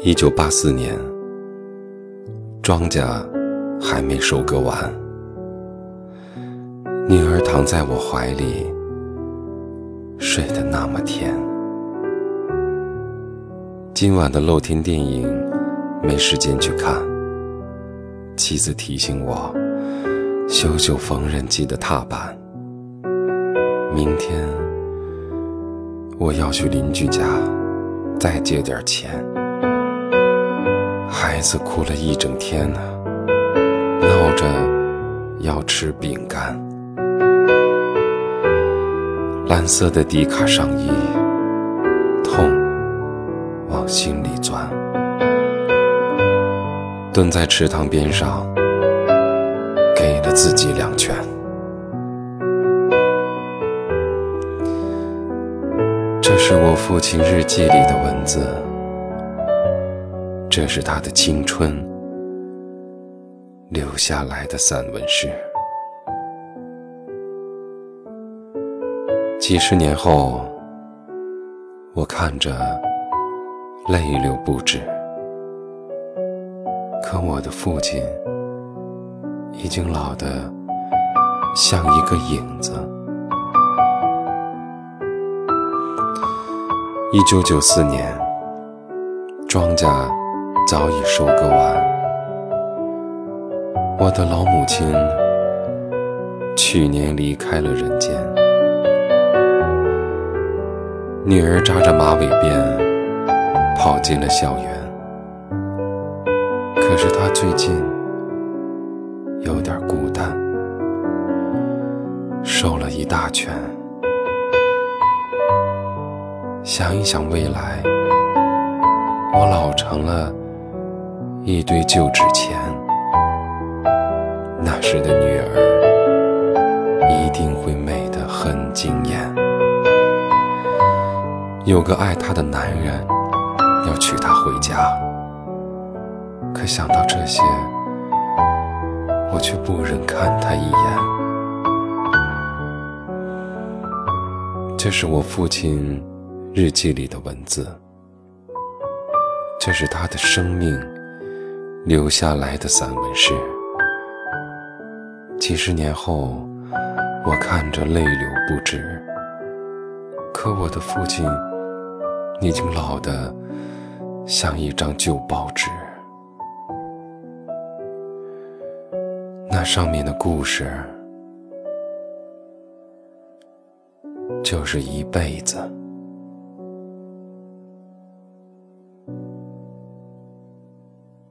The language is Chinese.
一九八四年，庄稼还没收割完，女儿躺在我怀里，睡得那么甜。今晚的露天电影没时间去看，妻子提醒我修修缝纫机的踏板。明天我要去邻居家再借点钱。孩子哭了一整天呢，闹着要吃饼干。蓝色的迪卡上衣，痛往心里钻。蹲在池塘边上，给了自己两拳。这是我父亲日记里的文字。这是他的青春留下来的散文诗。几十年后，我看着泪流不止，可我的父亲已经老得像一个影子。一九九四年，庄稼。早已收割完，我的老母亲去年离开了人间。女儿扎着马尾辫跑进了校园，可是她最近有点孤单，瘦了一大圈。想一想未来，我老成了。一堆旧纸钱，那时的女儿一定会美得很惊艳。有个爱她的男人要娶她回家，可想到这些，我却不忍看他一眼。这是我父亲日记里的文字，这是他的生命。留下来的散文诗，几十年后，我看着泪流不止。可我的父亲已经老得像一张旧报纸，那上面的故事就是一辈子。